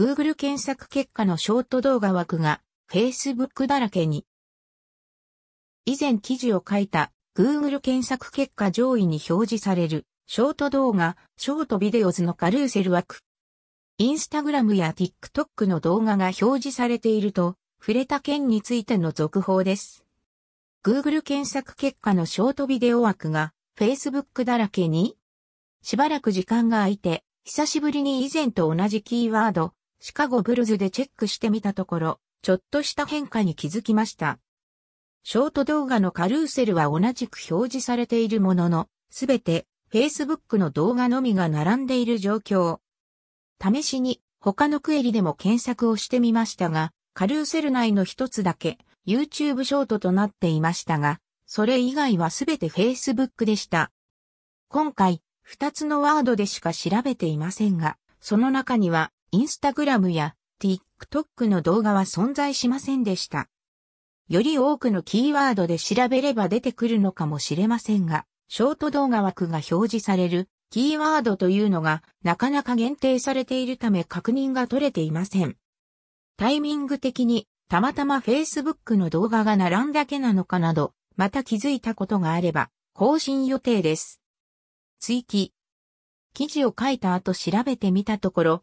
Google 検索結果のショート動画枠が Facebook だらけに。以前記事を書いた Google 検索結果上位に表示されるショート動画、ショートビデオズのカルーセル枠。インスタグラムや TikTok の動画が表示されていると、触れた件についての続報です。Google 検索結果のショートビデオ枠が Facebook だらけにしばらく時間が空いて、久しぶりに以前と同じキーワード、シカゴブルズでチェックしてみたところ、ちょっとした変化に気づきました。ショート動画のカルーセルは同じく表示されているものの、すべて Facebook の動画のみが並んでいる状況。試しに他のクエリでも検索をしてみましたが、カルーセル内の一つだけ YouTube ショートとなっていましたが、それ以外はすべて Facebook でした。今回、二つのワードでしか調べていませんが、その中には、インスタグラムや TikTok の動画は存在しませんでした。より多くのキーワードで調べれば出てくるのかもしれませんが、ショート動画枠が表示されるキーワードというのがなかなか限定されているため確認が取れていません。タイミング的にたまたま Facebook の動画が並んだけなのかなど、また気づいたことがあれば更新予定です。追記。記事を書いた後調べてみたところ、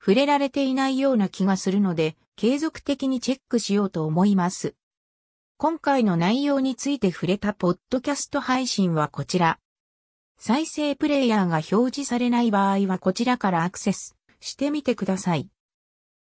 触れられていないような気がするので継続的にチェックしようと思います。今回の内容について触れたポッドキャスト配信はこちら。再生プレイヤーが表示されない場合はこちらからアクセスしてみてください。